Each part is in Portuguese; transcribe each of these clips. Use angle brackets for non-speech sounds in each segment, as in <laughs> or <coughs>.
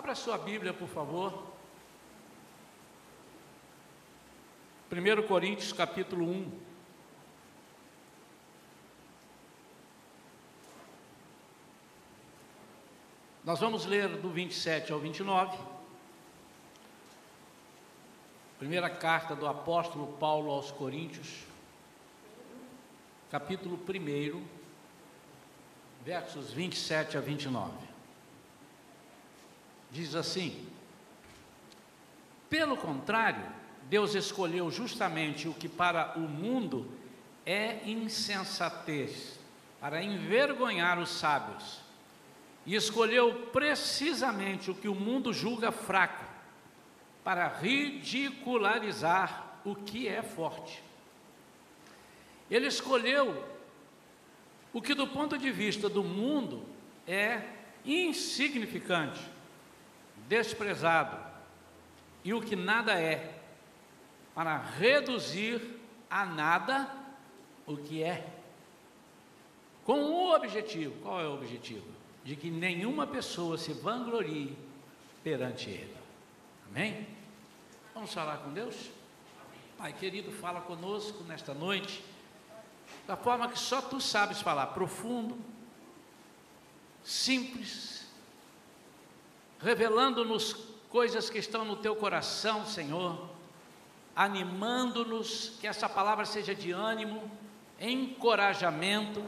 Abra sua Bíblia, por favor. 1 Coríntios capítulo 1. Nós vamos ler do 27 ao 29. Primeira carta do apóstolo Paulo aos Coríntios, capítulo 1, versos 27 a 29 diz assim: Pelo contrário, Deus escolheu justamente o que para o mundo é insensatez, para envergonhar os sábios, e escolheu precisamente o que o mundo julga fraco, para ridicularizar o que é forte. Ele escolheu o que, do ponto de vista do mundo, é insignificante desprezado e o que nada é, para reduzir a nada o que é. Com o objetivo, qual é o objetivo? De que nenhuma pessoa se vanglorie perante Ele. Amém? Vamos falar com Deus? Pai querido, fala conosco nesta noite, da forma que só tu sabes falar, profundo, simples, revelando-nos coisas que estão no teu coração, Senhor, animando-nos, que essa palavra seja de ânimo, encorajamento,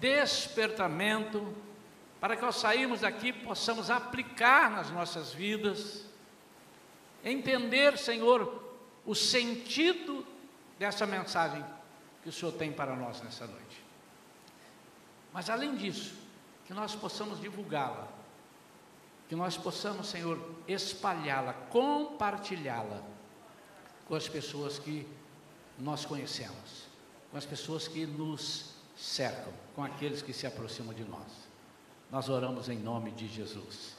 despertamento, para que ao sairmos daqui possamos aplicar nas nossas vidas, entender, Senhor, o sentido dessa mensagem que o Senhor tem para nós nessa noite. Mas além disso, que nós possamos divulgá-la que nós possamos, Senhor, espalhá-la, compartilhá-la com as pessoas que nós conhecemos, com as pessoas que nos cercam, com aqueles que se aproximam de nós. Nós oramos em nome de Jesus.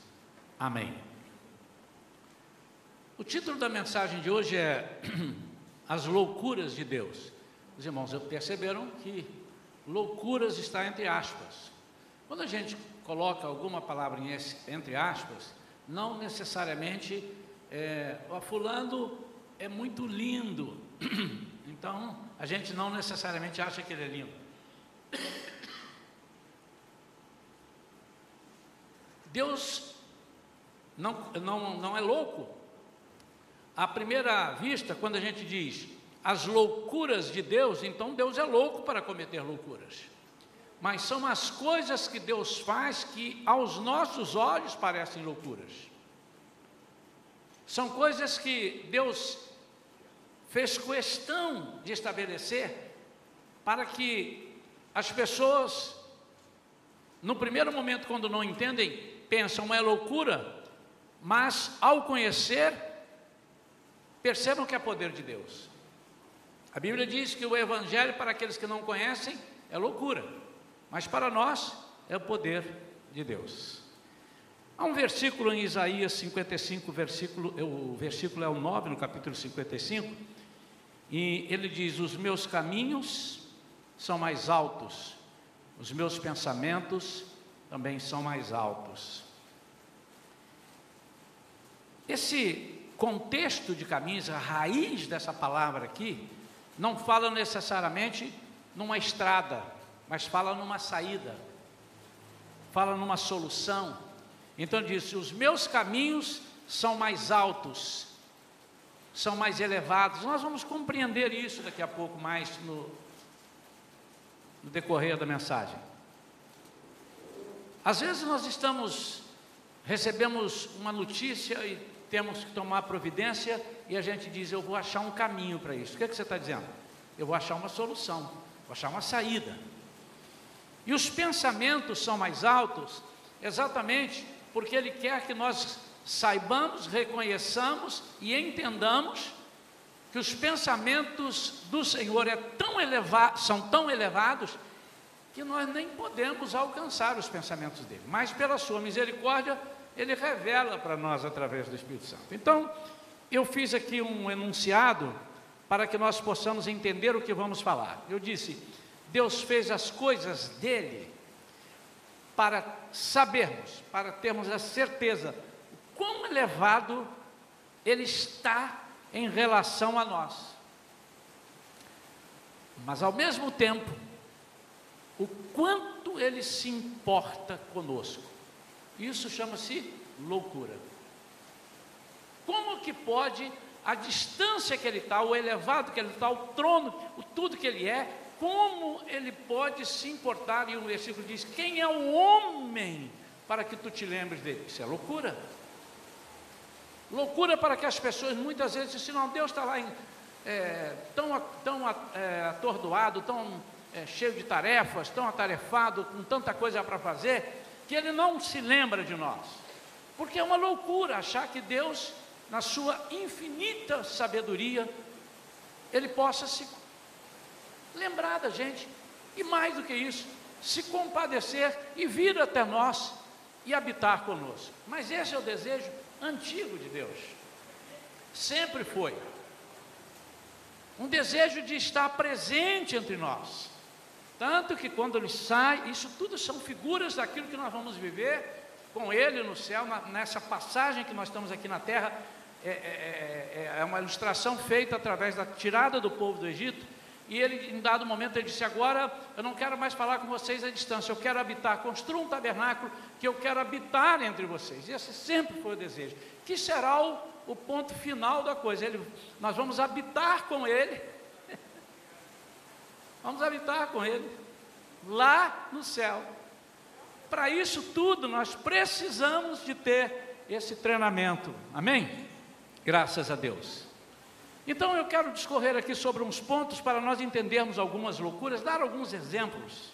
Amém. O título da mensagem de hoje é <clears throat> As Loucuras de Deus. Os irmãos perceberam que loucuras está entre aspas. Quando a gente coloca alguma palavra em, entre aspas, não necessariamente é, o fulano é muito lindo. <clears throat> Então, a gente não necessariamente acha que ele é lindo. <coughs> Deus não, não, não é louco. À primeira vista, quando a gente diz as loucuras de Deus, então Deus é louco para cometer loucuras mas são as coisas que Deus faz que aos nossos olhos parecem loucuras. São coisas que Deus fez questão de estabelecer para que as pessoas, no primeiro momento, quando não entendem, pensam é loucura, mas ao conhecer, percebam que é poder de Deus. A Bíblia diz que o Evangelho, para aqueles que não conhecem, é loucura. Mas para nós é o poder de Deus. Há um versículo em Isaías 55, versículo, o versículo é o 9, no capítulo 55, e ele diz: Os meus caminhos são mais altos, os meus pensamentos também são mais altos. Esse contexto de caminhos, a raiz dessa palavra aqui, não fala necessariamente numa estrada, mas fala numa saída, fala numa solução. Então diz: os meus caminhos são mais altos, são mais elevados. Nós vamos compreender isso daqui a pouco mais no, no decorrer da mensagem. Às vezes nós estamos, recebemos uma notícia e temos que tomar providência e a gente diz: Eu vou achar um caminho para isso. O que, é que você está dizendo? Eu vou achar uma solução, vou achar uma saída. E os pensamentos são mais altos, exatamente porque Ele quer que nós saibamos, reconheçamos e entendamos que os pensamentos do Senhor é tão são tão elevados que nós nem podemos alcançar os pensamentos dele, mas pela sua misericórdia, ele revela para nós através do Espírito Santo. Então, eu fiz aqui um enunciado para que nós possamos entender o que vamos falar. Eu disse: Deus fez as coisas dele para sabermos, para termos a certeza elevado ele está em relação a nós. Mas ao mesmo tempo, o quanto ele se importa conosco. Isso chama-se loucura. Como que pode a distância que ele está, o elevado que ele está, o trono, o tudo que ele é, como ele pode se importar? E o versículo diz: Quem é o homem para que tu te lembres dele? Isso é loucura. Loucura para que as pessoas muitas vezes dizem: Não, Deus está lá em, é, tão, tão é, atordoado, tão é, cheio de tarefas, tão atarefado, com tanta coisa para fazer, que ele não se lembra de nós. Porque é uma loucura achar que Deus, na sua infinita sabedoria, ele possa se lembrar da gente. E mais do que isso, se compadecer e vir até nós e habitar conosco. Mas esse é o desejo antigo de Deus. Sempre foi. Um desejo de estar presente entre nós. Tanto que quando ele sai, isso tudo são figuras daquilo que nós vamos viver com ele no céu, na, nessa passagem que nós estamos aqui na terra. É, é, é, é, uma ilustração feita através da tirada do povo do Egito. E ele, em dado momento, ele disse: Agora eu não quero mais falar com vocês à distância, eu quero habitar. Construa um tabernáculo que eu quero habitar entre vocês. E esse sempre foi o desejo. Que será o, o ponto final da coisa? Ele, nós vamos habitar com ele. <laughs> vamos habitar com ele lá no céu. Para isso tudo, nós precisamos de ter esse treinamento. Amém? Graças a Deus. Então eu quero discorrer aqui sobre uns pontos para nós entendermos algumas loucuras, dar alguns exemplos.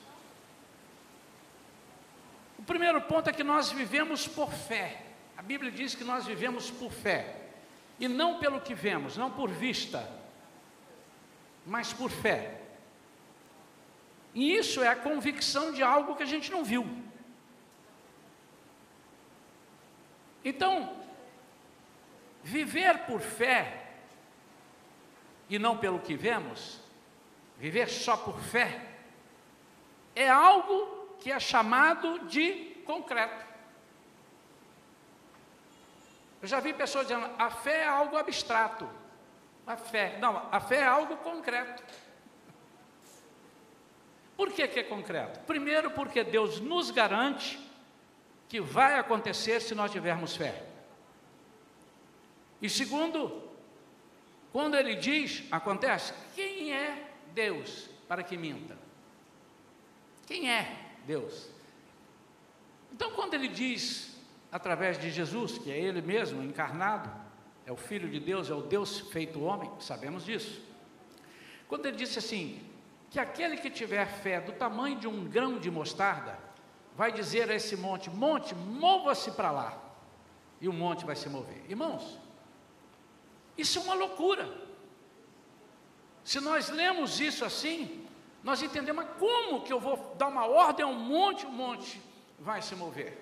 O primeiro ponto é que nós vivemos por fé. A Bíblia diz que nós vivemos por fé. E não pelo que vemos, não por vista, mas por fé. E isso é a convicção de algo que a gente não viu. Então, viver por fé e não pelo que vemos, viver só por fé, é algo que é chamado de concreto. Eu já vi pessoas dizendo, a fé é algo abstrato. A fé, não, a fé é algo concreto. Por que, que é concreto? Primeiro, porque Deus nos garante que vai acontecer se nós tivermos fé. E segundo, quando ele diz, acontece, quem é Deus para que minta? Quem é Deus? Então, quando ele diz, através de Jesus, que é ele mesmo encarnado, é o Filho de Deus, é o Deus feito homem, sabemos disso. Quando ele disse assim, que aquele que tiver fé do tamanho de um grão de mostarda, vai dizer a esse monte: Monte, mova-se para lá, e o monte vai se mover. Irmãos, isso é uma loucura. Se nós lemos isso assim, nós entendemos, como que eu vou dar uma ordem a um monte, um monte vai se mover?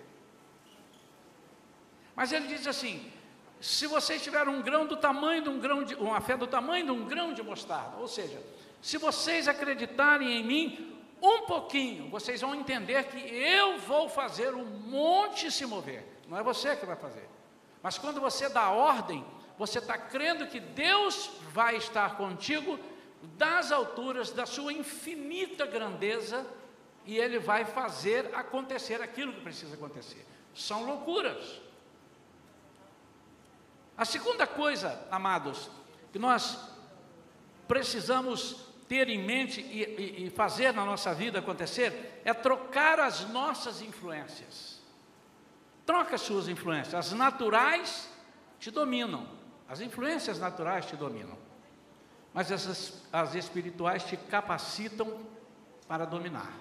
Mas ele diz assim: se vocês tiverem um grão do tamanho de um grão de, uma fé do tamanho de um grão de mostarda, ou seja, se vocês acreditarem em mim um pouquinho, vocês vão entender que eu vou fazer o um monte se mover. Não é você que vai fazer. Mas quando você dá ordem, você está crendo que Deus vai estar contigo das alturas da sua infinita grandeza e Ele vai fazer acontecer aquilo que precisa acontecer. São loucuras. A segunda coisa, amados, que nós precisamos ter em mente e, e, e fazer na nossa vida acontecer é trocar as nossas influências. Troca as suas influências. As naturais te dominam. As influências naturais te dominam, mas essas, as espirituais te capacitam para dominar.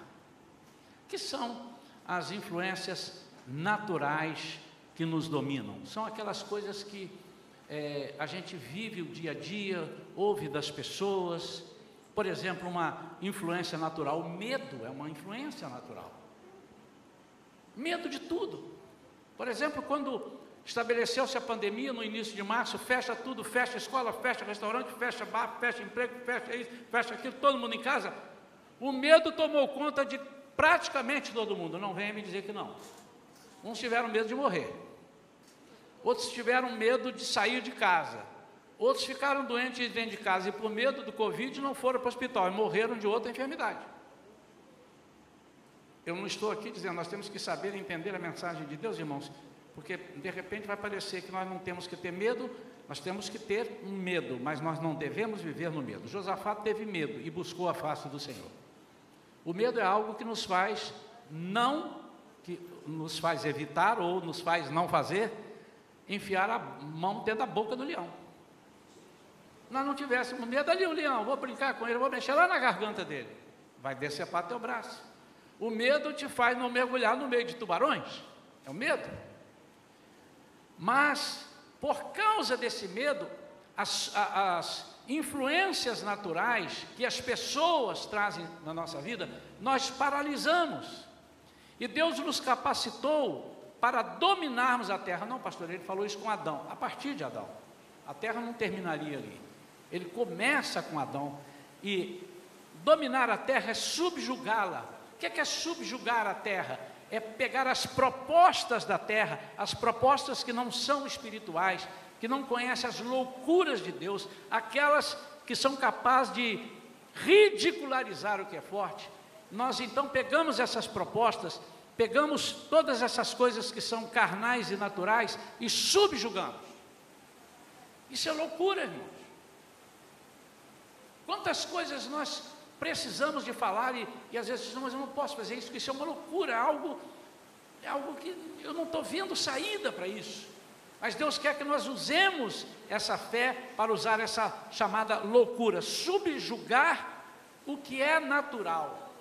Que são as influências naturais que nos dominam? São aquelas coisas que é, a gente vive o dia a dia, ouve das pessoas. Por exemplo, uma influência natural, o medo é uma influência natural. Medo de tudo. Por exemplo, quando Estabeleceu-se a pandemia no início de março, fecha tudo, fecha escola, fecha restaurante, fecha bar, fecha emprego, fecha isso, fecha aquilo, todo mundo em casa. O medo tomou conta de praticamente todo mundo. Não venha me dizer que não. Uns tiveram medo de morrer. outros tiveram medo de sair de casa, outros ficaram doentes dentro de casa e por medo do Covid não foram para o hospital e morreram de outra enfermidade. Eu não estou aqui dizendo, nós temos que saber entender a mensagem de Deus, irmãos, porque de repente vai parecer que nós não temos que ter medo, nós temos que ter medo, mas nós não devemos viver no medo. Josafá teve medo e buscou a face do Senhor. O medo é algo que nos faz não, que nos faz evitar ou nos faz não fazer, enfiar a mão dentro da boca do leão. Nós não tivéssemos medo ali, o leão, vou brincar com ele, vou mexer lá na garganta dele. Vai decepar teu braço. O medo te faz não mergulhar no meio de tubarões. É o medo. Mas, por causa desse medo, as, as influências naturais que as pessoas trazem na nossa vida, nós paralisamos. E Deus nos capacitou para dominarmos a terra. Não, pastor, ele falou isso com Adão, a partir de Adão. A terra não terminaria ali. Ele começa com Adão. E dominar a terra é subjugá-la. O que é, que é subjugar a terra? É pegar as propostas da terra, as propostas que não são espirituais, que não conhecem as loucuras de Deus, aquelas que são capazes de ridicularizar o que é forte. Nós então pegamos essas propostas, pegamos todas essas coisas que são carnais e naturais e subjugamos. Isso é loucura, irmãos. Quantas coisas nós precisamos de falar e, e às vezes dizemos, mas eu não posso fazer isso, porque isso é uma loucura, é algo, é algo que eu não estou vendo saída para isso. Mas Deus quer que nós usemos essa fé para usar essa chamada loucura, subjugar o que é natural.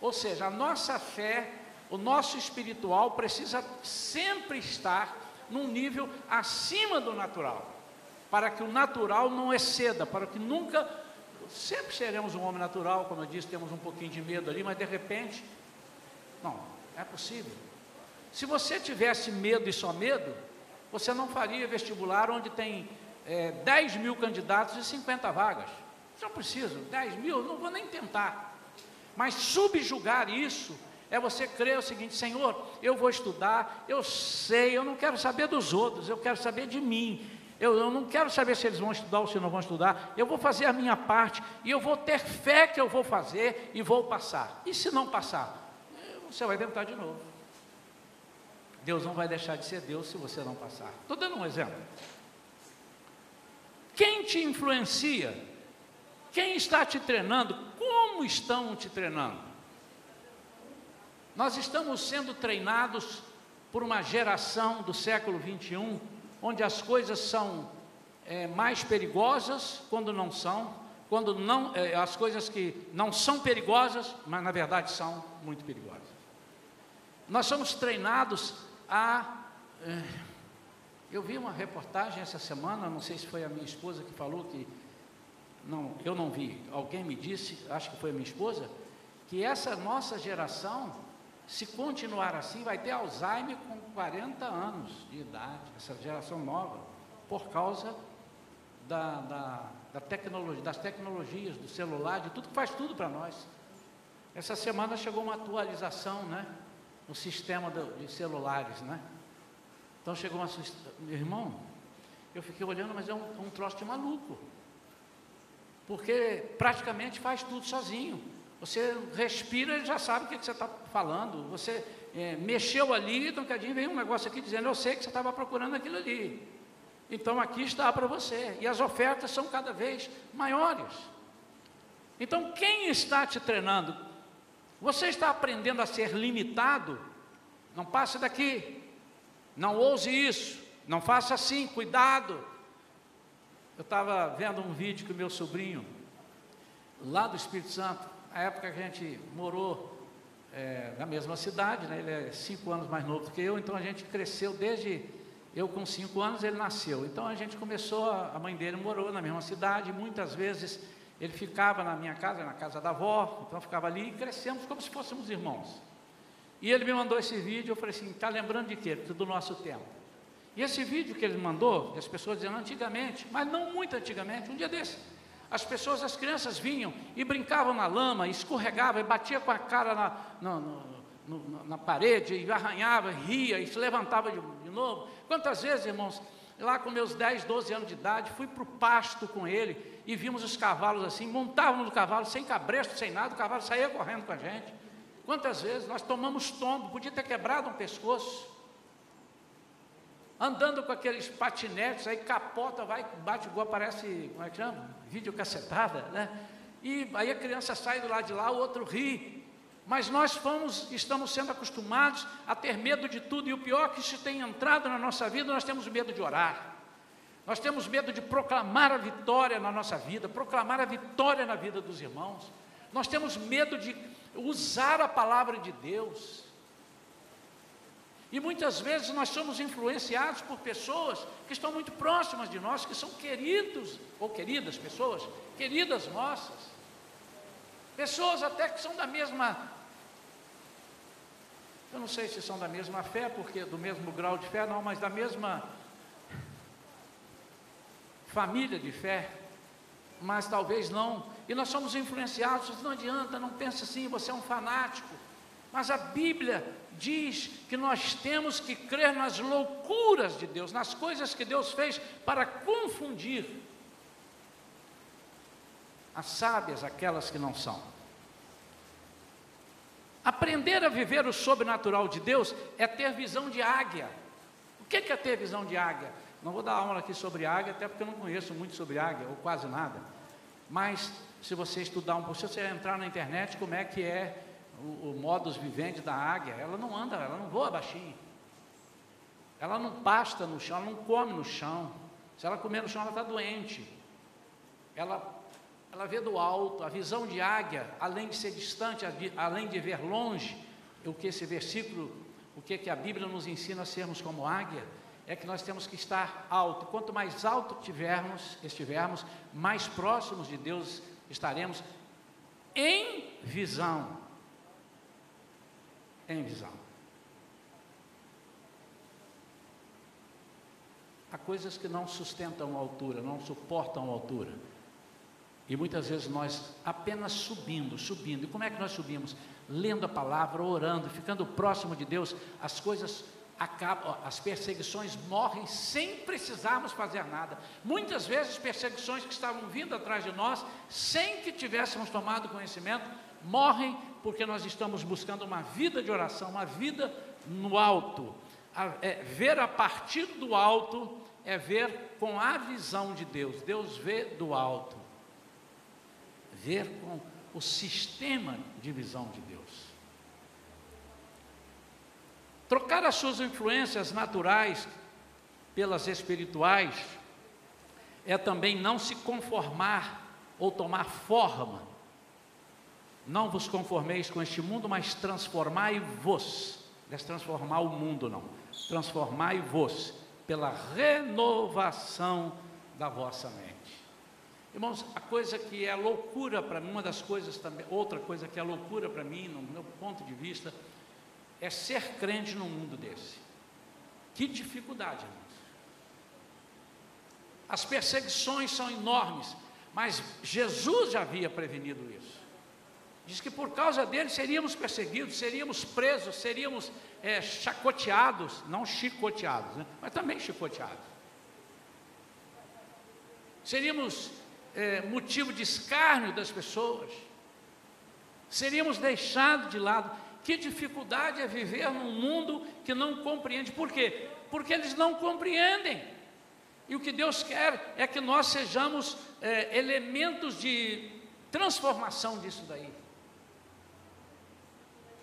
Ou seja, a nossa fé, o nosso espiritual precisa sempre estar num nível acima do natural, para que o natural não exceda, para que nunca sempre seremos um homem natural, como eu disse, temos um pouquinho de medo ali, mas de repente, não, é possível. Se você tivesse medo e só medo, você não faria vestibular onde tem é, 10 mil candidatos e 50 vagas. Só preciso, 10 mil, não vou nem tentar. Mas subjugar isso é você crer o seguinte: Senhor, eu vou estudar, eu sei, eu não quero saber dos outros, eu quero saber de mim. Eu, eu, não quero saber se eles vão estudar ou se não vão estudar. Eu vou fazer a minha parte e eu vou ter fé que eu vou fazer e vou passar. E se não passar, você vai tentar de novo. Deus não vai deixar de ser Deus se você não passar. Estou dando um exemplo. Quem te influencia? Quem está te treinando? Como estão te treinando? Nós estamos sendo treinados por uma geração do século 21 onde as coisas são é, mais perigosas quando não são, quando não, é, as coisas que não são perigosas, mas na verdade são muito perigosas. Nós somos treinados a. É, eu vi uma reportagem essa semana, não sei se foi a minha esposa que falou que. Não, eu não vi, alguém me disse, acho que foi a minha esposa, que essa nossa geração se continuar assim, vai ter Alzheimer com 40 anos de idade, essa geração nova, por causa da, da, da tecnologia, das tecnologias, do celular, de tudo que faz tudo para nós. Essa semana chegou uma atualização, né? No sistema de, de celulares, né? Então chegou uma. Meu irmão, eu fiquei olhando, mas é um, um troço de maluco. Porque praticamente faz tudo sozinho. Você respira, ele já sabe o que, que você está falando. Você é, mexeu ali, então cadinho vem um negócio aqui dizendo, eu sei que você estava procurando aquilo ali. Então aqui está para você. E as ofertas são cada vez maiores. Então quem está te treinando? Você está aprendendo a ser limitado? Não passe daqui. Não ouse isso. Não faça assim, cuidado. Eu estava vendo um vídeo que o meu sobrinho, lá do Espírito Santo, a época que a gente morou é, na mesma cidade, né? ele é cinco anos mais novo do que eu, então a gente cresceu desde eu com cinco anos, ele nasceu. Então a gente começou, a mãe dele morou na mesma cidade, muitas vezes ele ficava na minha casa, na casa da avó, então ficava ali e crescemos como se fôssemos irmãos. E ele me mandou esse vídeo, eu falei assim, está lembrando de quê? Do nosso tempo. E esse vídeo que ele mandou, as pessoas dizendo antigamente, mas não muito antigamente, um dia desse, as pessoas, as crianças vinham e brincavam na lama, escorregavam e batia com a cara na, na parede, e arranhava, ria, e se levantava de, de novo. Quantas vezes, irmãos, lá com meus 10, 12 anos de idade, fui para o pasto com ele e vimos os cavalos assim, montávamos no cavalo, sem cabresto, sem nada, o cavalo saía correndo com a gente. Quantas vezes nós tomamos tombo, podia ter quebrado um pescoço, andando com aqueles patinetes, aí capota, vai, bate igual, parece, como é que chama? Videocassetada, né? E aí a criança sai do lado de lá, o outro ri. Mas nós fomos, estamos sendo acostumados a ter medo de tudo, e o pior é que isso tem entrado na nossa vida, nós temos medo de orar. Nós temos medo de proclamar a vitória na nossa vida, proclamar a vitória na vida dos irmãos. Nós temos medo de usar a palavra de Deus. E muitas vezes nós somos influenciados por pessoas que estão muito próximas de nós, que são queridos ou queridas pessoas, queridas nossas. Pessoas até que são da mesma eu não sei se são da mesma fé, porque do mesmo grau de fé não, mas da mesma família de fé, mas talvez não. E nós somos influenciados, não adianta, não pense assim, você é um fanático. Mas a Bíblia diz que nós temos que crer nas loucuras de Deus, nas coisas que Deus fez para confundir as sábias, aquelas que não são. Aprender a viver o sobrenatural de Deus é ter visão de águia. O que é ter visão de águia? Não vou dar aula aqui sobre águia, até porque eu não conheço muito sobre águia, ou quase nada. Mas se você estudar um pouco, se você entrar na internet, como é que é o, o modus vivendi da águia, ela não anda, ela não voa baixinho. Ela não pasta no chão, ela não come no chão. Se ela comer no chão, ela está doente. Ela, ela vê do alto, a visão de águia, além de ser distante, além de ver longe, o que esse versículo, o que, que a Bíblia nos ensina a sermos como águia, é que nós temos que estar alto. Quanto mais alto tivermos, estivermos, mais próximos de Deus estaremos em visão. Em visão. Há coisas que não sustentam a altura, não suportam a altura. E muitas vezes nós apenas subindo, subindo. E como é que nós subimos? Lendo a palavra, orando, ficando próximo de Deus, as coisas acabam, as perseguições morrem sem precisarmos fazer nada. Muitas vezes, perseguições que estavam vindo atrás de nós, sem que tivéssemos tomado conhecimento, morrem porque nós estamos buscando uma vida de oração, uma vida no alto. A, é, ver a partir do alto é ver com a visão de Deus. Deus vê do alto. Ver com o sistema de visão de Deus. Trocar as suas influências naturais pelas espirituais é também não se conformar ou tomar forma. Não vos conformeis com este mundo, mas transformai-vos. Não é transformar o mundo, não. Transformai-vos pela renovação da vossa mente. Irmãos, a coisa que é loucura para mim, uma das coisas também, outra coisa que é loucura para mim, no meu ponto de vista, é ser crente num mundo desse. Que dificuldade, irmãos. As perseguições são enormes, mas Jesus já havia prevenido isso. Diz que por causa dele seríamos perseguidos, seríamos presos, seríamos é, chacoteados, não chicoteados, né? mas também chicoteados. Seríamos é, motivo de escárnio das pessoas, seríamos deixados de lado. Que dificuldade é viver num mundo que não compreende. Por quê? Porque eles não compreendem. E o que Deus quer é que nós sejamos é, elementos de transformação disso daí.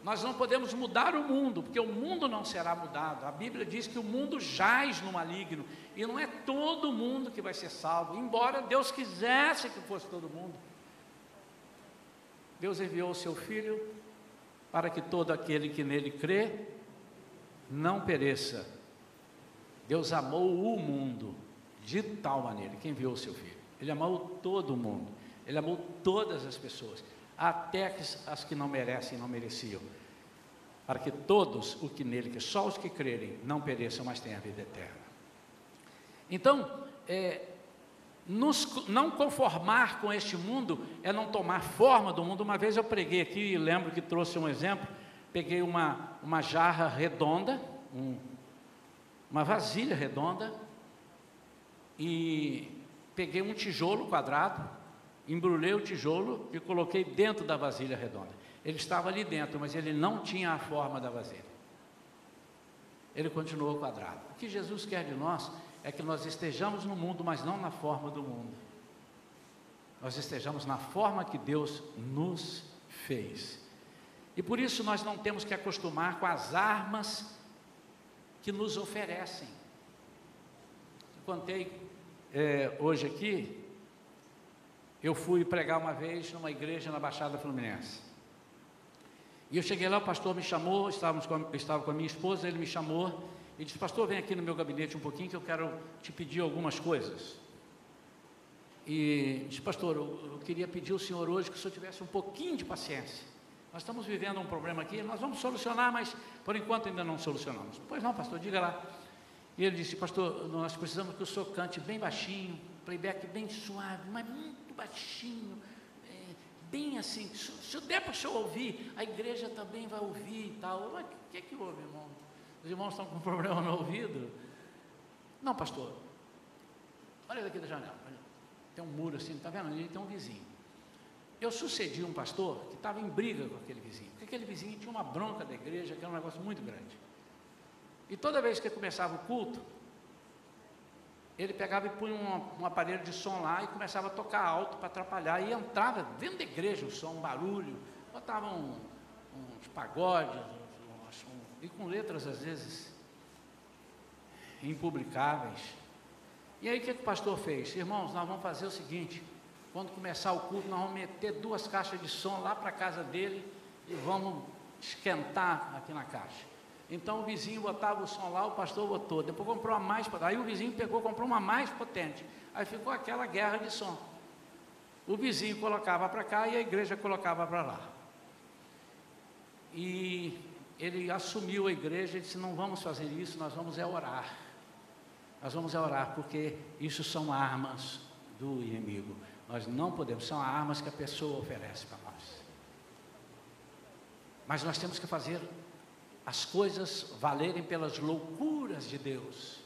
Nós não podemos mudar o mundo, porque o mundo não será mudado. A Bíblia diz que o mundo jaz no maligno, e não é todo mundo que vai ser salvo, embora Deus quisesse que fosse todo mundo. Deus enviou o seu filho para que todo aquele que nele crê não pereça. Deus amou o mundo de tal maneira que enviou o seu filho. Ele amou todo mundo. Ele amou todas as pessoas, até as que não merecem não mereciam. Para que todos o que nele, que só os que crerem, não pereçam, mas tenham a vida eterna. Então, é, nos, não conformar com este mundo é não tomar forma do mundo. Uma vez eu preguei aqui lembro que trouxe um exemplo peguei uma, uma jarra redonda, um, uma vasilha redonda, e peguei um tijolo quadrado, embrulhei o tijolo e coloquei dentro da vasilha redonda. Ele estava ali dentro, mas ele não tinha a forma da vasilha. Ele continuou quadrado. O que Jesus quer de nós é que nós estejamos no mundo, mas não na forma do mundo. Nós estejamos na forma que Deus nos fez. E por isso nós não temos que acostumar com as armas que nos oferecem. Eu contei é, hoje aqui, eu fui pregar uma vez numa igreja na Baixada Fluminense. E eu cheguei lá, o pastor me chamou, estávamos com, estava com a minha esposa, ele me chamou e disse, pastor, vem aqui no meu gabinete um pouquinho que eu quero te pedir algumas coisas. E disse, pastor, eu, eu queria pedir ao senhor hoje que o senhor tivesse um pouquinho de paciência. Nós estamos vivendo um problema aqui, nós vamos solucionar, mas por enquanto ainda não solucionamos. Pois não, pastor, diga lá. E ele disse, pastor, nós precisamos que o senhor cante bem baixinho, playback bem suave, mas muito baixinho, é, bem assim. Se, se der para o senhor ouvir, a igreja também vai ouvir e tal. O que é que houve, irmão? Os irmãos estão com <laughs> problema no ouvido? Não, pastor. Olha daqui da janela. Tem um muro assim, está vendo? Ali tem um vizinho. Eu sucedi um pastor que estava em briga com aquele vizinho, porque aquele vizinho tinha uma bronca da igreja, que era um negócio muito grande. E toda vez que começava o culto, ele pegava e punha um, um aparelho de som lá e começava a tocar alto para atrapalhar. E entrava dentro da igreja o som, um barulho, botava um, uns pagodes, um, e com letras às vezes impublicáveis. E aí o que, que o pastor fez? Irmãos, nós vamos fazer o seguinte: quando começar o culto, nós vamos meter duas caixas de som lá para a casa dele e vamos esquentar aqui na caixa. Então o vizinho botava o som lá, o pastor botou. Depois comprou uma mais potente. Aí o vizinho pegou, comprou uma mais potente. Aí ficou aquela guerra de som. O vizinho colocava para cá e a igreja colocava para lá. E ele assumiu a igreja e disse: Não vamos fazer isso, nós vamos é orar. Nós vamos é orar, porque isso são armas do inimigo. Nós não podemos, são armas que a pessoa oferece para nós. Mas nós temos que fazer as coisas valerem pelas loucuras de Deus.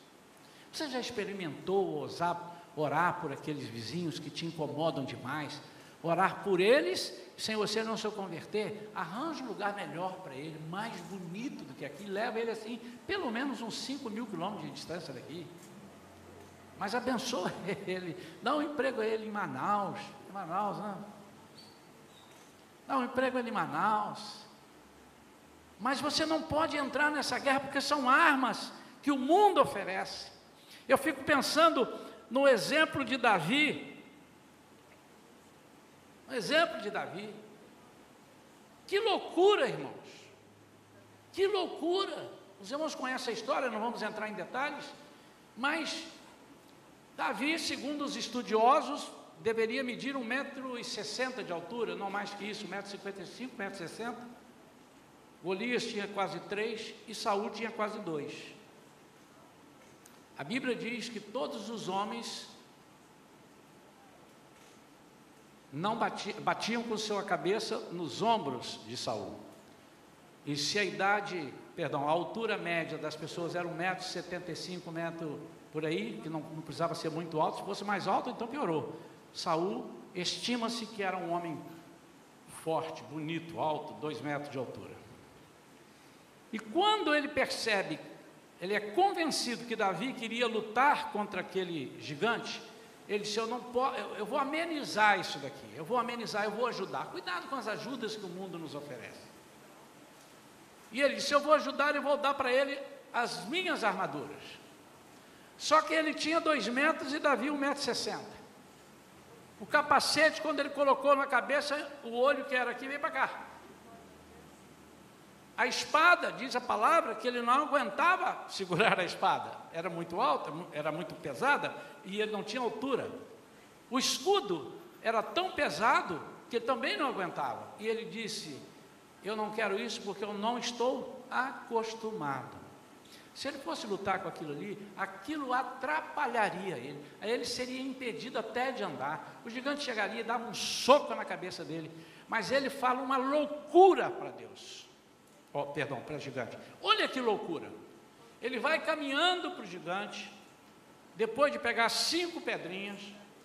Você já experimentou ousar, orar por aqueles vizinhos que te incomodam demais? Orar por eles, sem você não se converter, arranja um lugar melhor para ele, mais bonito do que aqui, leva ele assim, pelo menos uns 5 mil quilômetros de distância daqui. Mas abençoa <laughs> ele, dá um emprego a ele em Manaus, Manaus, né? Dá um emprego a ele em Manaus. Mas você não pode entrar nessa guerra porque são armas que o mundo oferece. Eu fico pensando no exemplo de Davi. O exemplo de Davi. Que loucura, irmãos. Que loucura. Os irmãos conhecem a história, não vamos entrar em detalhes, mas Davi, segundo os estudiosos, deveria medir 1,60m de altura, não mais que isso, 1,55m, 1,60m. Golias tinha quase 3 e Saul tinha quase 2. A Bíblia diz que todos os homens não batiam, batiam com sua cabeça nos ombros de Saul. E se a idade, perdão, a altura média das pessoas era 1,75m, 1,70m por aí, que não, não precisava ser muito alto, se fosse mais alto, então piorou. Saul estima-se que era um homem forte, bonito, alto, dois metros de altura. E quando ele percebe, ele é convencido que Davi queria lutar contra aquele gigante, ele disse: Eu não posso, eu, eu vou amenizar isso daqui, eu vou amenizar, eu vou ajudar. Cuidado com as ajudas que o mundo nos oferece. E ele disse: Eu vou ajudar e vou dar para ele as minhas armaduras. Só que ele tinha dois metros e Davi um metro e sessenta. O capacete, quando ele colocou na cabeça, o olho que era aqui veio para cá. A espada, diz a palavra, que ele não aguentava segurar a espada. Era muito alta, era muito pesada e ele não tinha altura. O escudo era tão pesado que também não aguentava. E ele disse: Eu não quero isso porque eu não estou acostumado. Se ele fosse lutar com aquilo ali, aquilo atrapalharia ele. Aí ele seria impedido até de andar. O gigante chegaria e dava um soco na cabeça dele. Mas ele fala uma loucura para Deus. Oh, perdão, para gigante. Olha que loucura. Ele vai caminhando para o gigante, depois de pegar cinco pedrinhas,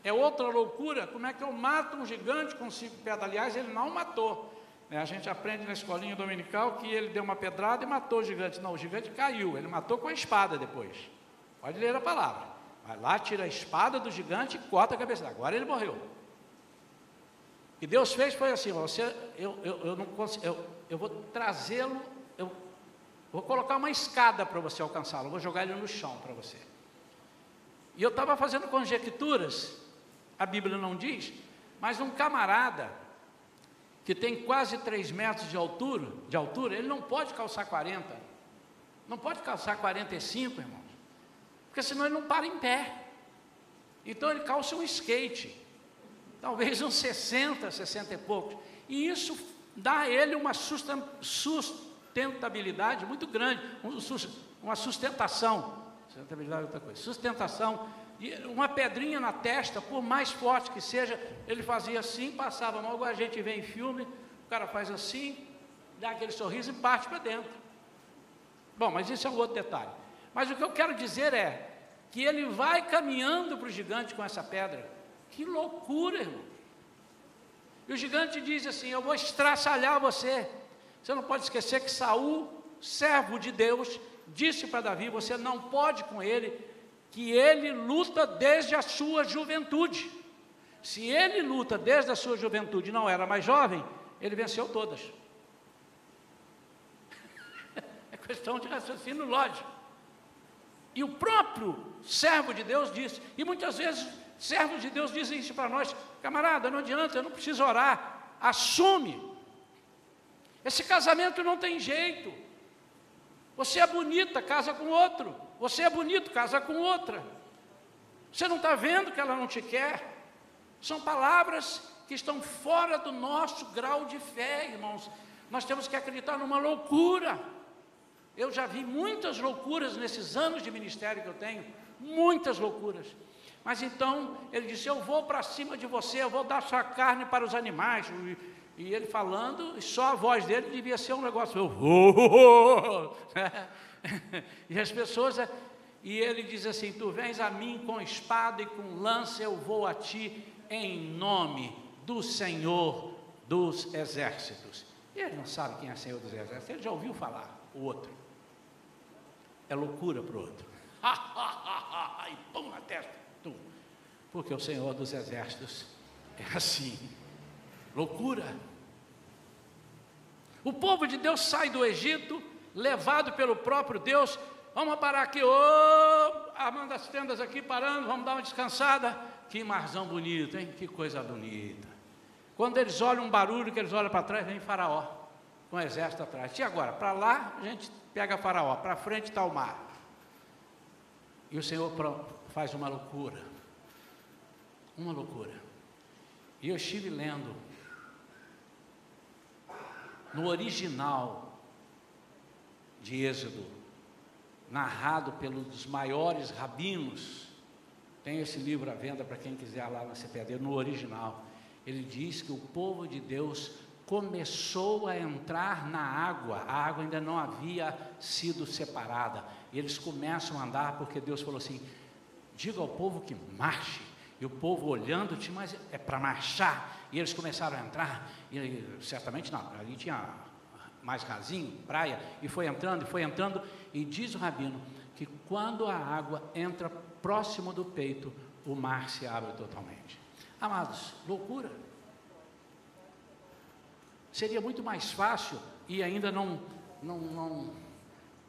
é outra loucura. Como é que eu mato um gigante com cinco pedras? Aliás, ele não matou. Né? A gente aprende na escolinha dominical que ele deu uma pedrada e matou o gigante. Não, o gigante caiu. Ele matou com a espada depois. Pode ler a palavra. Vai lá, tira a espada do gigante e corta a cabeça. Agora ele morreu. E Deus fez foi assim: você, eu, eu, eu não consigo, eu, eu vou trazê-lo, eu vou colocar uma escada para você alcançá-lo, vou jogar ele no chão para você. E eu estava fazendo conjecturas, a Bíblia não diz, mas um camarada que tem quase 3 metros de altura, de altura, ele não pode calçar 40, não pode calçar 45, irmãos, porque senão ele não para em pé. Então ele calça um skate talvez uns 60, 60 e poucos. E isso dá a ele uma sustentabilidade muito grande, uma sustentação. Sustentabilidade é outra coisa. Sustentação. E uma pedrinha na testa, por mais forte que seja, ele fazia assim, passava mal, a gente vê em filme, o cara faz assim, dá aquele sorriso e parte para dentro. Bom, mas isso é um outro detalhe. Mas o que eu quero dizer é que ele vai caminhando para o gigante com essa pedra. Que loucura, irmão. E o gigante diz assim: Eu vou estraçalhar você. Você não pode esquecer que Saul, servo de Deus, disse para Davi: Você não pode com ele, que ele luta desde a sua juventude. Se ele luta desde a sua juventude não era mais jovem, ele venceu todas. <laughs> É questão de raciocínio lógico. E o próprio servo de Deus disse, e muitas vezes Servos de Deus dizem isso para nós, camarada, não adianta, eu não preciso orar, assume. Esse casamento não tem jeito. Você é bonita, casa com outro. Você é bonito, casa com outra. Você não está vendo que ela não te quer? São palavras que estão fora do nosso grau de fé, irmãos. Nós temos que acreditar numa loucura. Eu já vi muitas loucuras nesses anos de ministério que eu tenho, muitas loucuras. Mas então ele disse: Eu vou para cima de você, eu vou dar sua carne para os animais. E, ele falando, só a voz dele devia ser um negócio. Eu vou. <laughs> e as pessoas. E ele diz assim: Tu vens a mim com espada e com lança, eu vou a ti em nome do Senhor dos exércitos. E ele não sabe quem é Senhor dos exércitos, ele já ouviu falar, o outro. É loucura para o outro. <laughs> e pum na testa porque o Senhor dos Exércitos é assim. Loucura. O povo de Deus sai do Egito, levado pelo próprio Deus. Vamos parar aqui, oh, armando as tendas aqui, parando, vamos dar uma descansada. Que marzão bonito, hein? Que coisa bonita. Quando eles olham um barulho, que eles olham para trás, vem Faraó, com o exército atrás. E agora? Para lá, a gente pega Faraó, para frente está o mar. E o Senhor faz uma loucura. Uma loucura. E eu estive lendo no original de Êxodo, narrado pelos maiores rabinos. Tem esse livro à venda para quem quiser lá na CPD, no original. Ele diz que o povo de Deus começou a entrar na água, a água ainda não havia sido separada. E eles começam a andar porque Deus falou assim: diga ao povo que marche. E o povo olhando-te, mas é para marchar. E eles começaram a entrar, e certamente não, ali tinha mais casinho, praia, e foi entrando, e foi entrando, e diz o rabino que quando a água entra próximo do peito, o mar se abre totalmente. Amados, loucura. Seria muito mais fácil e ainda não, não, não,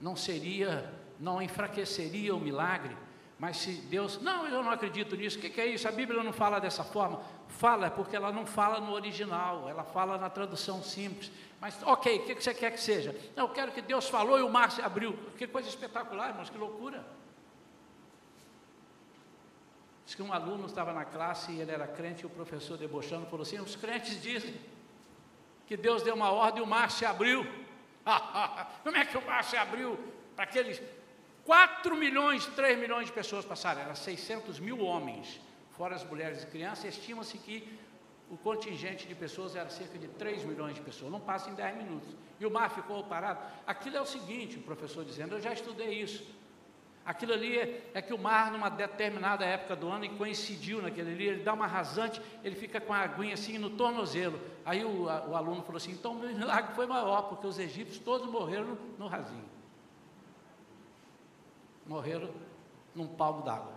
não seria, não enfraqueceria o milagre mas se Deus, não, eu não acredito nisso, o que, que, é isso? A Bíblia não fala dessa forma. Fala, porque ela não fala no original, ela fala na tradução simples. Mas, ok, o que, que você quer que seja? Não, eu quero que Deus falou e o mar se abriu. Que coisa espetacular, irmãos, que loucura. Diz que um aluno estava na classe e ele era crente e o professor debochando falou assim: os crentes dizem que Deus deu uma ordem e o mar se abriu. <laughs> Como é que o mar se abriu? Para aqueles 4 milhões, 3 milhões de pessoas passaram, eram 600 mil homens, fora as mulheres e crianças, estima-se que o contingente de pessoas era cerca de 3 milhões de pessoas, não passa em 10 minutos. E o mar ficou parado. Aquilo é o seguinte, o professor dizendo, eu já estudei isso. Aquilo ali é, é, que o mar, numa determinada época do ano, e coincidiu naquele ali, ele dá uma rasante, ele fica com a aguinha assim no tornozelo. Aí o, a, o aluno falou assim: então o milagre foi maior, porque os egípcios todos morreram no, no rasinho. Morreram num palmo d'água.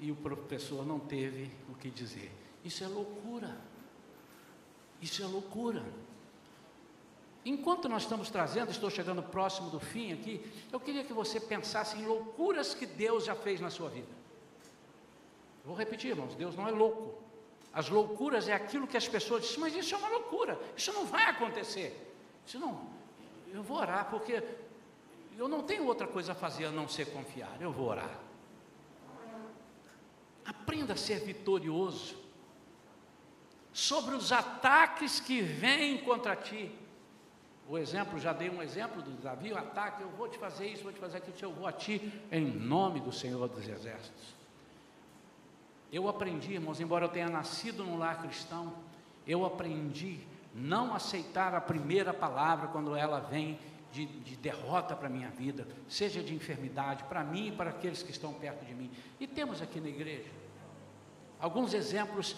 E o professor não teve o que dizer. Isso é loucura. Isso é loucura. Enquanto nós estamos trazendo, estou chegando próximo do fim aqui, eu queria que você pensasse em loucuras que Deus já fez na sua vida. Vou repetir, irmãos, Deus não é louco. As loucuras é aquilo que as pessoas dizem, mas isso é uma loucura, isso não vai acontecer. Isso não, eu vou orar porque eu não tenho outra coisa a fazer a não ser confiar, eu vou orar. Aprenda a ser vitorioso sobre os ataques que vêm contra ti. O exemplo, já dei um exemplo do Davi, o ataque, eu vou te fazer isso, vou te fazer aquilo, eu vou a ti, em nome do Senhor dos Exércitos. Eu aprendi, irmãos, embora eu tenha nascido num lar cristão, eu aprendi não aceitar a primeira palavra quando ela vem de, de derrota para a minha vida, seja de enfermidade, para mim e para aqueles que estão perto de mim. E temos aqui na igreja alguns exemplos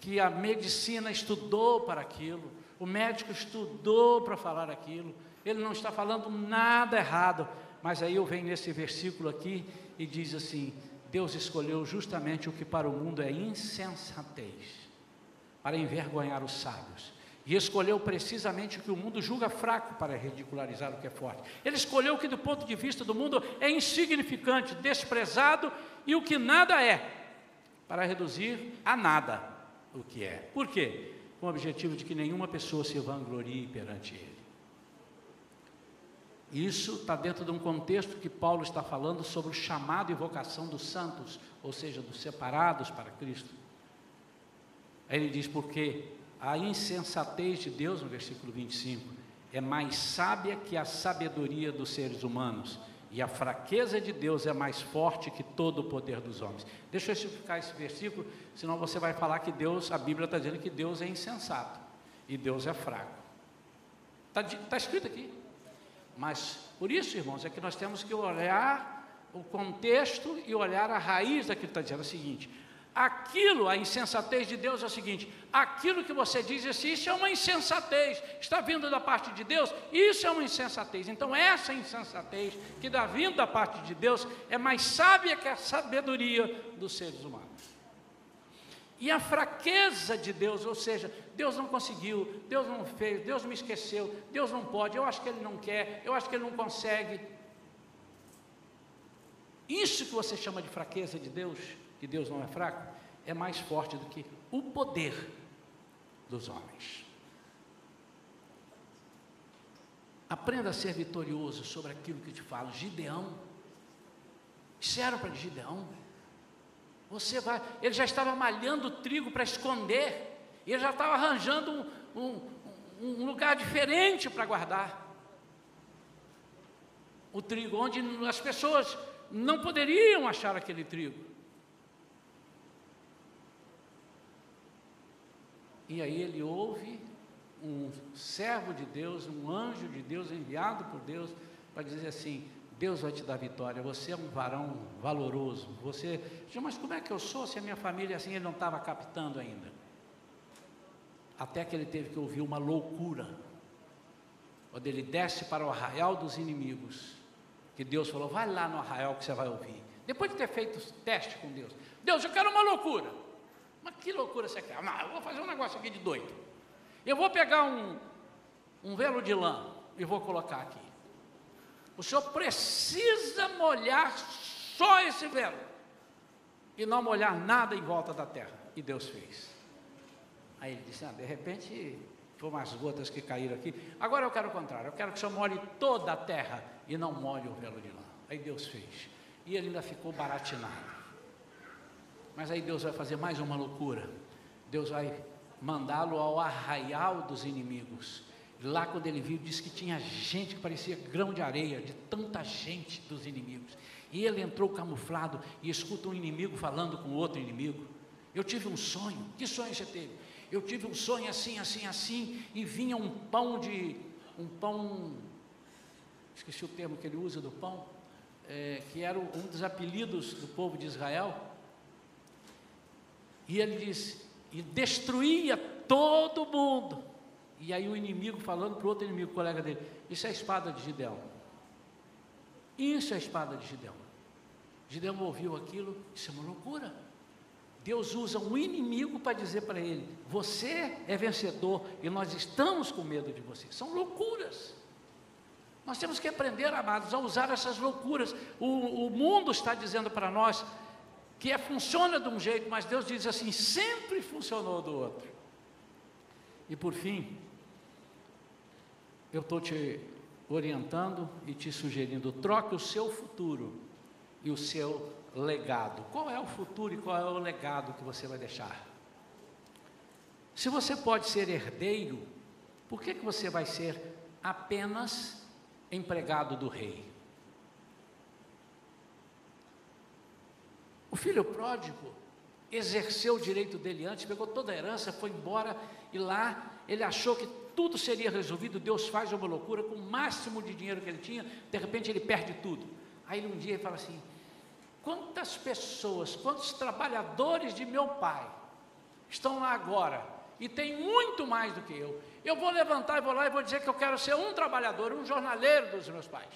que a medicina estudou para aquilo, o médico estudou para falar aquilo, ele não está falando nada errado, mas aí eu venho nesse versículo aqui e diz assim: Deus escolheu justamente o que para o mundo é insensatez, para envergonhar os sábios. E escolheu precisamente o que o mundo julga fraco para ridicularizar o que é forte. Ele escolheu o que, do ponto de vista do mundo, é insignificante, desprezado e o que nada é, para reduzir a nada o que é. Por quê? com o objetivo de que nenhuma pessoa se vanglorie perante ele. Isso está dentro de um contexto que Paulo está falando sobre o chamado e vocação dos santos, ou seja, dos separados para Cristo. Aí ele diz: porque a insensatez de Deus, no versículo 25, é mais sábia que a sabedoria dos seres humanos, e a fraqueza de Deus é mais forte que todo o poder dos homens. Deixa eu explicar esse versículo, senão você vai falar que Deus, a Bíblia está dizendo que Deus é insensato e Deus é fraco. Está tá escrito aqui. Mas por isso, irmãos, é que nós temos que olhar o contexto e olhar a raiz daquilo que está dizendo. É o seguinte: Aquilo, a insensatez de Deus é o seguinte: aquilo que você diz assim, isso é uma insensatez, está vindo da parte de Deus, isso é uma insensatez. Então, essa insensatez que está vindo da parte de Deus é mais sábia que a sabedoria dos seres humanos. E a fraqueza de Deus, ou seja, Deus não conseguiu, Deus não fez, Deus me esqueceu, Deus não pode, eu acho que Ele não quer, eu acho que Ele não consegue. Isso que você chama de fraqueza de Deus que Deus não é fraco, é mais forte do que o poder dos homens. Aprenda a ser vitorioso sobre aquilo que te falo. Gideão, disseram para Gideão, você vai, ele já estava malhando trigo para esconder, ele já estava arranjando um, um, um lugar diferente para guardar o trigo, onde as pessoas não poderiam achar aquele trigo. E aí ele ouve um servo de Deus, um anjo de Deus enviado por Deus para dizer assim: Deus vai te dar vitória, você é um varão valoroso. Você, mas como é que eu sou se a minha família assim ele não estava captando ainda? Até que ele teve que ouvir uma loucura. Quando ele desce para o arraial dos inimigos, que Deus falou: vai lá no arraial que você vai ouvir. Depois de ter feito teste com Deus, Deus, eu quero uma loucura. Mas que loucura você quer? Não, eu vou fazer um negócio aqui de doido. Eu vou pegar um, um velo de lã e vou colocar aqui. O senhor precisa molhar só esse velo e não molhar nada em volta da terra. E Deus fez. Aí ele disse: ah, de repente foram umas gotas que caíram aqui. Agora eu quero o contrário, eu quero que o senhor molhe toda a terra e não molhe o velo de lã. Aí Deus fez. E ele ainda ficou baratinado. Mas aí Deus vai fazer mais uma loucura. Deus vai mandá-lo ao arraial dos inimigos. Lá quando ele viu, disse que tinha gente que parecia grão de areia, de tanta gente dos inimigos. E ele entrou camuflado e escuta um inimigo falando com outro inimigo. Eu tive um sonho. Que sonho você teve? Eu tive um sonho assim, assim, assim, e vinha um pão de. um pão. Esqueci o termo que ele usa do pão, é, que era um dos apelidos do povo de Israel. E ele disse: e destruía todo mundo. E aí o inimigo falando para o outro inimigo, colega dele, isso é a espada de Gideão. Isso é a espada de Gideão. Gideão ouviu aquilo, isso é uma loucura. Deus usa um inimigo para dizer para ele: Você é vencedor e nós estamos com medo de você. São loucuras. Nós temos que aprender, amados, a usar essas loucuras. O, o mundo está dizendo para nós que é, funciona de um jeito, mas Deus diz assim: sempre funcionou do outro. E por fim, eu estou te orientando e te sugerindo: troque o seu futuro e o seu legado. Qual é o futuro e qual é o legado que você vai deixar? Se você pode ser herdeiro, por que, que você vai ser apenas empregado do rei? O filho pródigo exerceu o direito dele antes, pegou toda a herança, foi embora e lá ele achou que tudo seria resolvido. Deus faz uma loucura com o máximo de dinheiro que ele tinha, de repente ele perde tudo. Aí um dia ele fala assim: quantas pessoas, quantos trabalhadores de meu pai estão lá agora e tem muito mais do que eu. Eu vou levantar e vou lá e vou dizer que eu quero ser um trabalhador, um jornaleiro dos meus pais,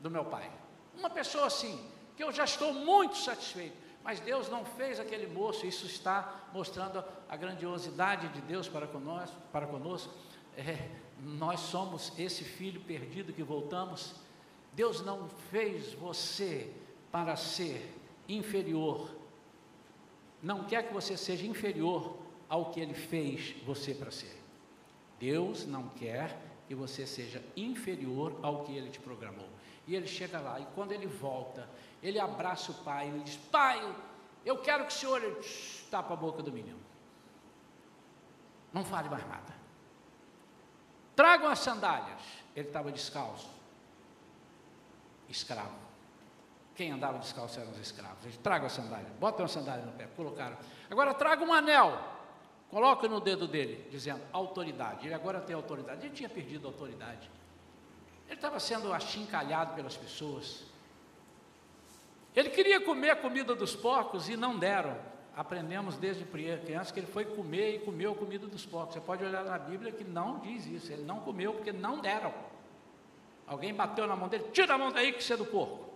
do meu pai. Uma pessoa assim, que eu já estou muito satisfeito. Mas Deus não fez aquele moço, isso está mostrando a grandiosidade de Deus para conosco. Para conosco. É, nós somos esse filho perdido que voltamos. Deus não fez você para ser inferior. Não quer que você seja inferior ao que Ele fez você para ser. Deus não quer que você seja inferior ao que Ele te programou. E ele chega lá, e quando ele volta, ele abraça o pai e diz: Pai, eu quero que o senhor tapa a boca do menino. Não fale mais nada. Tragam as sandálias. Ele estava descalço. Escravo. Quem andava descalço eram os escravos. Ele traga a sandália. Bota uma sandália no pé. Colocaram. Agora traga um anel. Coloca no dedo dele, dizendo autoridade. Ele agora tem autoridade. Ele tinha perdido a autoridade. Ele estava sendo achincalhado pelas pessoas. Ele queria comer a comida dos porcos e não deram. Aprendemos desde criança que ele foi comer e comeu a comida dos porcos. Você pode olhar na Bíblia que não diz isso. Ele não comeu porque não deram. Alguém bateu na mão dele, tira a mão daí que você é do porco.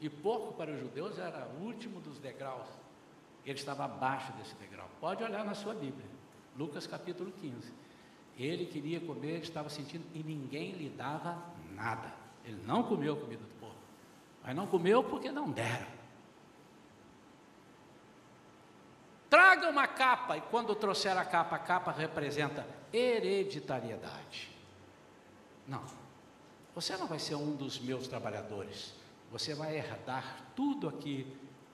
E porco para os judeus era o último dos degraus. Ele estava abaixo desse degrau. Pode olhar na sua Bíblia, Lucas capítulo 15. Ele queria comer, ele estava sentindo e ninguém lhe dava nada. Ele não comeu a comida. Mas não comeu porque não deram. Traga uma capa, e quando trouxer a capa, a capa representa hereditariedade. Não, você não vai ser um dos meus trabalhadores, você vai herdar tudo aqui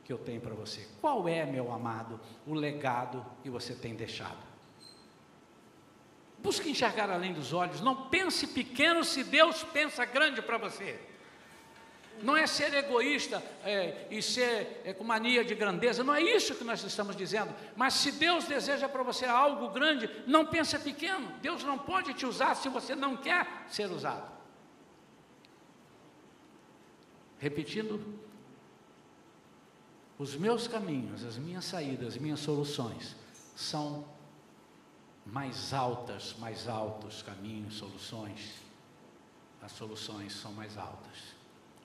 que eu tenho para você. Qual é, meu amado, o legado que você tem deixado? Busque enxergar além dos olhos. Não pense pequeno se Deus pensa grande para você. Não é ser egoísta é, e ser é, com mania de grandeza, não é isso que nós estamos dizendo. Mas se Deus deseja para você algo grande, não pense pequeno. Deus não pode te usar se você não quer ser usado. Repetindo, os meus caminhos, as minhas saídas, as minhas soluções são mais altas, mais altos caminhos, soluções. As soluções são mais altas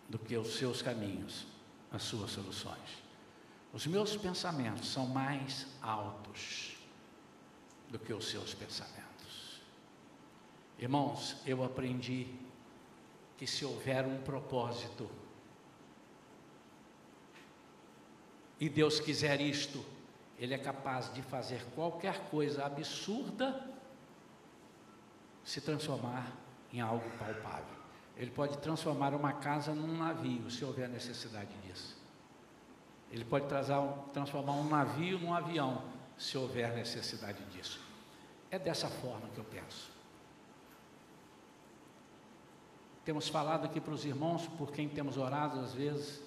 do que os seus caminhos, as suas soluções. Os meus pensamentos são mais altos do que os seus pensamentos. Irmãos, eu aprendi que se houver um propósito e Deus quiser isto, ele é capaz de fazer qualquer coisa absurda se transformar em algo palpável. Ele pode transformar uma casa num navio, se houver necessidade disso. Ele pode transformar um navio num avião, se houver necessidade disso. É dessa forma que eu penso. Temos falado aqui para os irmãos, por quem temos orado às vezes,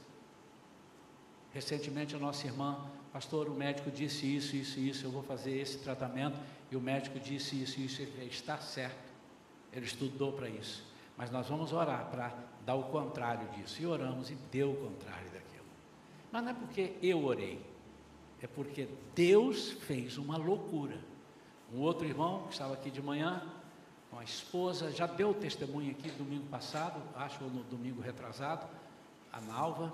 Recentemente a nossa irmã, pastor, o médico disse isso, isso, isso, eu vou fazer esse tratamento, e o médico disse isso, isso, ele está certo. Ele estudou para isso. Mas nós vamos orar para dar o contrário disso. E oramos e deu o contrário daquilo. Mas não é porque eu orei, é porque Deus fez uma loucura. Um outro irmão que estava aqui de manhã, com a esposa, já deu testemunho aqui domingo passado, acho ou no domingo retrasado, a Nalva,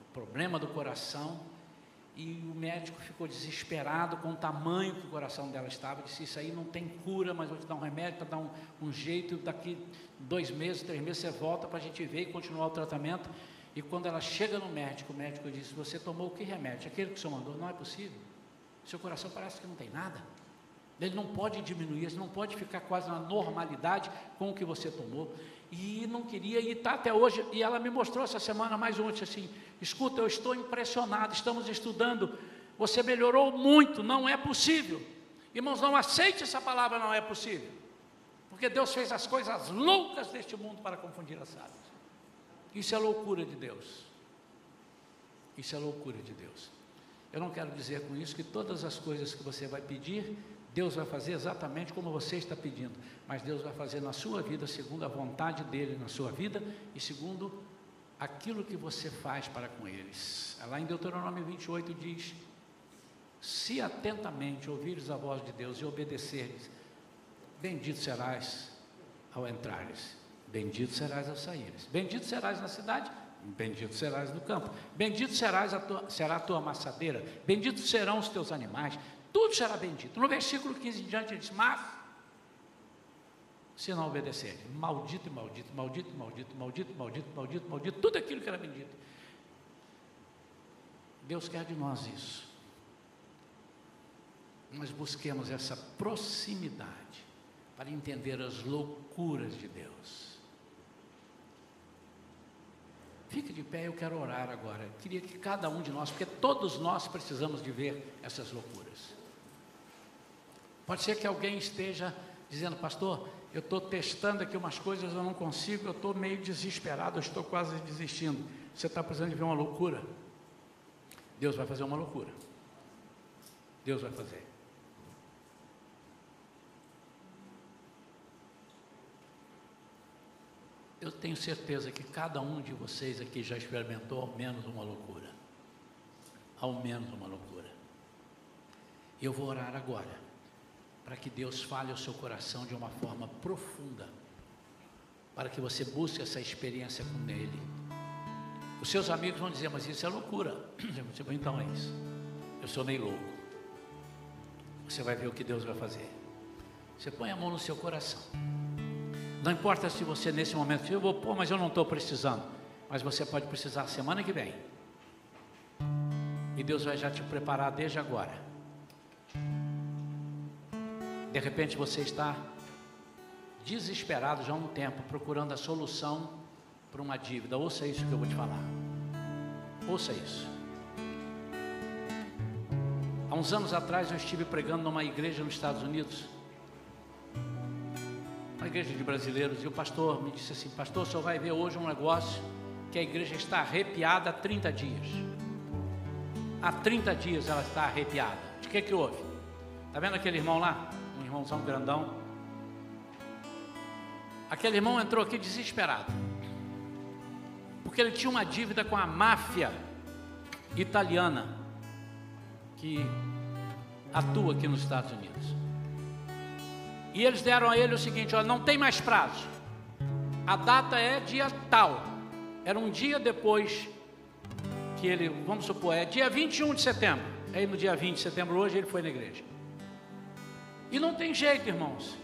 o problema do coração, e o médico ficou desesperado com o tamanho que o coração dela estava, disse, isso aí não tem cura, mas vou te dar um remédio para dar um, um jeito, daqui dois meses, três meses você volta para a gente ver e continuar o tratamento, e quando ela chega no médico, o médico disse, você tomou que remédio? Aquele que o senhor mandou? Não é possível, seu coração parece que não tem nada, ele não pode diminuir, ele não pode ficar quase na normalidade com o que você tomou. E não queria, e está até hoje. E ela me mostrou essa semana mais um, assim: escuta, eu estou impressionado, estamos estudando. Você melhorou muito, não é possível. Irmãos, não aceite essa palavra, não é possível. Porque Deus fez as coisas loucas deste mundo para confundir as sábias. Isso é loucura de Deus. Isso é loucura de Deus. Eu não quero dizer com isso que todas as coisas que você vai pedir, Deus vai fazer exatamente como você está pedindo, mas Deus vai fazer na sua vida segundo a vontade dele na sua vida e segundo aquilo que você faz para com eles. Lá em Deuteronômio 28 diz: Se atentamente ouvires a voz de Deus e obedeceres, bendito serás ao entrares, bendito serás ao saíres, bendito serás na cidade, bendito serás no campo, bendito serás a tua, será a tua amassadeira, benditos serão os teus animais, tudo será bendito. No versículo 15 em diante ele diz: Mas, se não obedecer, maldito, maldito, maldito, maldito, maldito, maldito, maldito, maldito, tudo aquilo que era bendito. Deus quer de nós isso. Nós busquemos essa proximidade para entender as loucuras de Deus. Fique de pé, eu quero orar agora. Queria que cada um de nós, porque todos nós precisamos de ver essas loucuras. Pode ser que alguém esteja dizendo, pastor, eu estou testando aqui umas coisas, eu não consigo, eu estou meio desesperado, eu estou quase desistindo. Você está precisando de ver uma loucura? Deus vai fazer uma loucura. Deus vai fazer. Eu tenho certeza que cada um de vocês aqui já experimentou ao menos uma loucura. Ao menos uma loucura. Eu vou orar agora para que Deus fale ao seu coração de uma forma profunda, para que você busque essa experiência com Ele. Os seus amigos vão dizer, mas isso é loucura. <clears throat> Então é isso. Eu sou meio louco. Você vai ver o que Deus vai fazer. Você põe a mão no seu coração. Não importa se você nesse momento, eu vou pôr, mas eu não estou precisando. Mas você pode precisar semana que vem. E Deus vai já te preparar desde agora de repente você está desesperado já há um tempo, procurando a solução para uma dívida. Ouça isso que eu vou te falar. Ouça isso. Há uns anos atrás eu estive pregando numa igreja nos Estados Unidos, uma igreja de brasileiros, e o pastor me disse assim: Pastor, o senhor vai ver hoje um negócio que a igreja está arrepiada há 30 dias. Há 30 dias ela está arrepiada. De que que houve? Está vendo aquele irmão lá? Irmãozão grandão. Aquele irmão entrou aqui desesperado, porque ele tinha uma dívida com a máfia italiana que atua aqui nos Estados Unidos. E eles deram a ele o seguinte: olha, não tem mais prazo. A data é dia tal. Era um dia depois que ele, vamos supor, é dia 21 de setembro. Aí no dia 20 de setembro, hoje, ele foi na igreja. E não tem jeito, irmãos.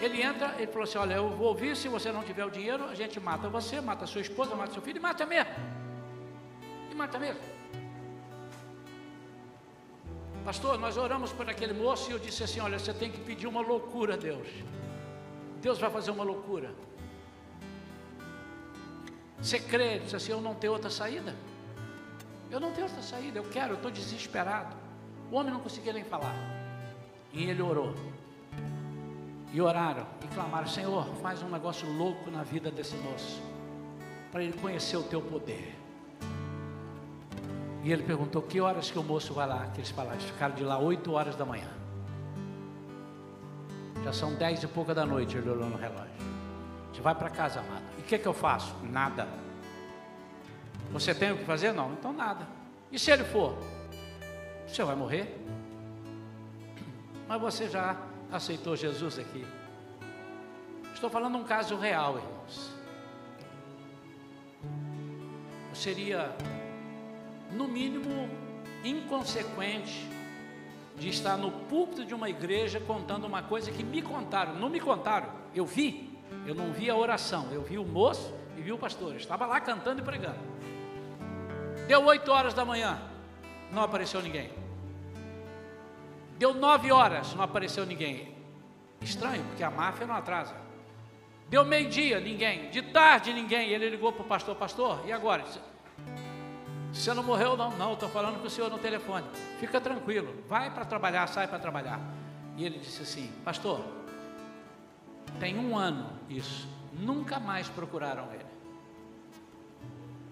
Ele entra, ele falou assim: Olha, eu vou ouvir, se você não tiver o dinheiro, a gente mata você, mata sua esposa, mata seu filho e mata mesmo. E mata mesmo. Pastor, nós oramos por aquele moço e eu disse assim: Olha, você tem que pedir uma loucura a Deus. Deus vai fazer uma loucura. Você crê? Disse assim: Eu não tenho outra saída. Eu não tenho outra saída, eu quero, eu estou desesperado. O homem não conseguia nem falar. E ele orou. E oraram e clamaram: Senhor, faz um negócio louco na vida desse moço, para ele conhecer o teu poder. E ele perguntou que horas que o moço vai lá, que eles falaram, eles ficaram de lá 8 horas da manhã. Já são dez e pouca da noite, ele olhou no relógio. Gente vai para casa, amado. E o que, que eu faço? Nada. Você tem o que fazer? Não, então nada. E se ele for? Você vai morrer. Mas você já aceitou Jesus aqui. Estou falando um caso real, irmãos. Seria, no mínimo, inconsequente de estar no púlpito de uma igreja contando uma coisa que me contaram. Não me contaram, eu vi. Eu não vi a oração, eu vi o moço e vi o pastor. Eu estava lá cantando e pregando. Deu oito horas da manhã, não apareceu ninguém. Deu nove horas, não apareceu ninguém. Estranho, porque a máfia não atrasa. Deu meio-dia, ninguém. De tarde, ninguém. Ele ligou para o pastor: Pastor, e agora? Você não morreu, não? Não, estou falando com o senhor no telefone. Fica tranquilo, vai para trabalhar, sai para trabalhar. E ele disse assim: Pastor, tem um ano isso, nunca mais procuraram ele.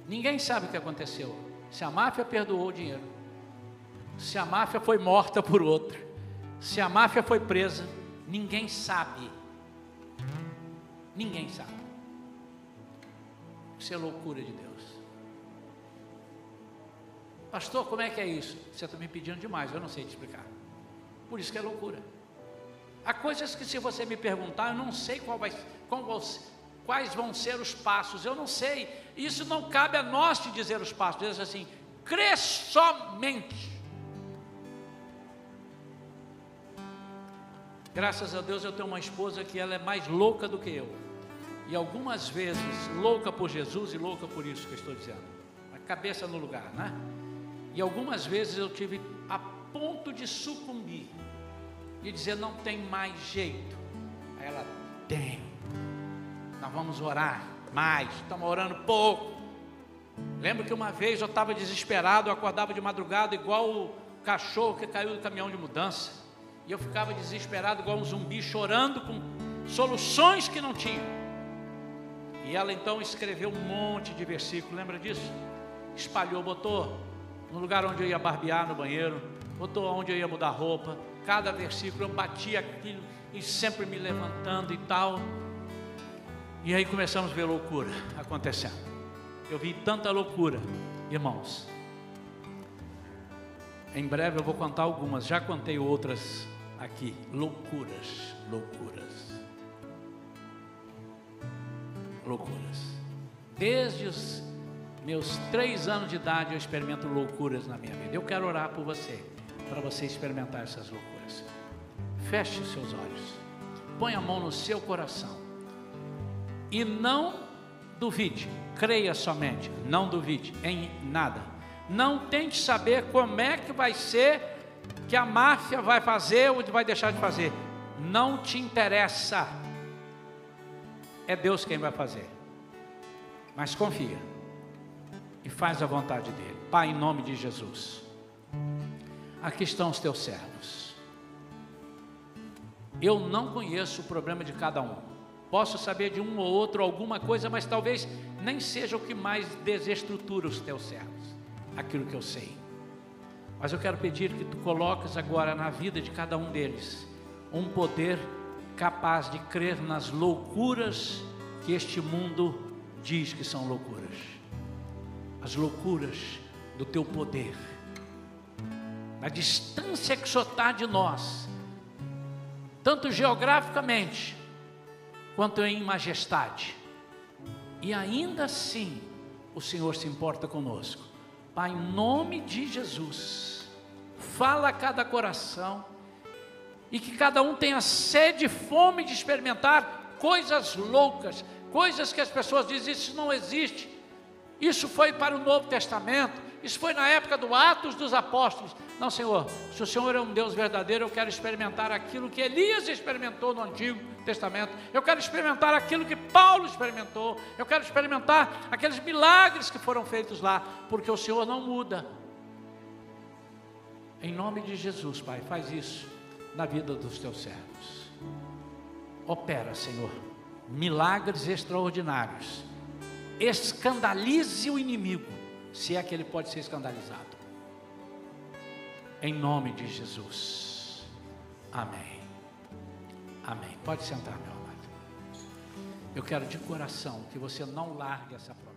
Ninguém sabe o que aconteceu. Se a máfia perdoou o dinheiro, se a máfia foi morta por outro, se a máfia foi presa, ninguém sabe. Ninguém sabe. Isso é loucura de Deus. Pastor, como é que é isso? Você está me pedindo demais, eu não sei te explicar. Por isso que é loucura. Há coisas que se você me perguntar, eu não sei qual vai, qual, quais vão ser os passos, eu não sei. Isso não cabe a nós te dizer os passos. Diz assim, crê somente. Graças a Deus eu tenho uma esposa que ela é mais louca do que eu. E algumas vezes louca por Jesus e louca por isso que eu estou dizendo. A cabeça no lugar, né? E algumas vezes eu tive a ponto de sucumbir e dizer: não tem mais jeito. Aí ela tem. Nós vamos orar mais. Estamos orando pouco. Lembro que uma vez eu estava desesperado, eu acordava de madrugada igual o cachorro que caiu do caminhão de mudança. E eu ficava desesperado, igual um zumbi, chorando com soluções que não tinha. E ela então escreveu um monte de versículos, lembra disso? Espalhou, botou no lugar onde eu ia barbear no banheiro, botou onde eu ia mudar roupa, cada versículo eu batia aquilo e sempre me levantando e tal. E aí começamos a ver loucura acontecendo. Eu vi tanta loucura, irmãos. Em breve eu vou contar algumas, já contei outras aqui. Loucuras, loucuras. Loucuras. Desde os meus três anos de idade eu experimento loucuras na minha vida. Eu quero orar por você, para você experimentar essas loucuras. Feche os seus olhos, põe a mão no seu coração e não duvide, creia somente, não duvide em nada. Não tente saber como é que vai ser que a máfia vai fazer ou vai deixar de fazer. Não te interessa. É Deus quem vai fazer. Mas confia e faz a vontade dele. Pai, em nome de Jesus, aqui estão os teus servos. Eu não conheço o problema de cada um. Posso saber de um ou outro alguma coisa, mas talvez nem seja o que mais desestrutura os teus servos, aquilo que eu sei. Mas eu quero pedir que tu coloques agora na vida de cada um deles um poder capaz de crer nas loucuras que este mundo diz que são loucuras. As loucuras do teu poder, na distância que só está de nós, tanto geograficamente quanto em majestade, e ainda assim o Senhor se importa conosco. Pai, em nome de Jesus, fala a cada coração e que cada um tenha sede e fome de experimentar coisas loucas, coisas que as pessoas dizem isso não existe. Isso foi para o Novo Testamento, isso foi na época do Atos dos Apóstolos. Não, Senhor, se o Senhor é um Deus verdadeiro, eu quero experimentar aquilo que Elias experimentou no Antigo Testamento. Eu quero experimentar aquilo que Paulo experimentou. Eu quero experimentar aqueles milagres que foram feitos lá, porque o Senhor não muda. Em nome de Jesus, Pai, faz isso na vida dos teus servos. Opera, Senhor, milagres extraordinários escandalize o inimigo, se é que ele pode ser escandalizado. Em nome de Jesus. Amém. Amém. Pode sentar, meu amado. Eu quero de coração que você não largue essa prova.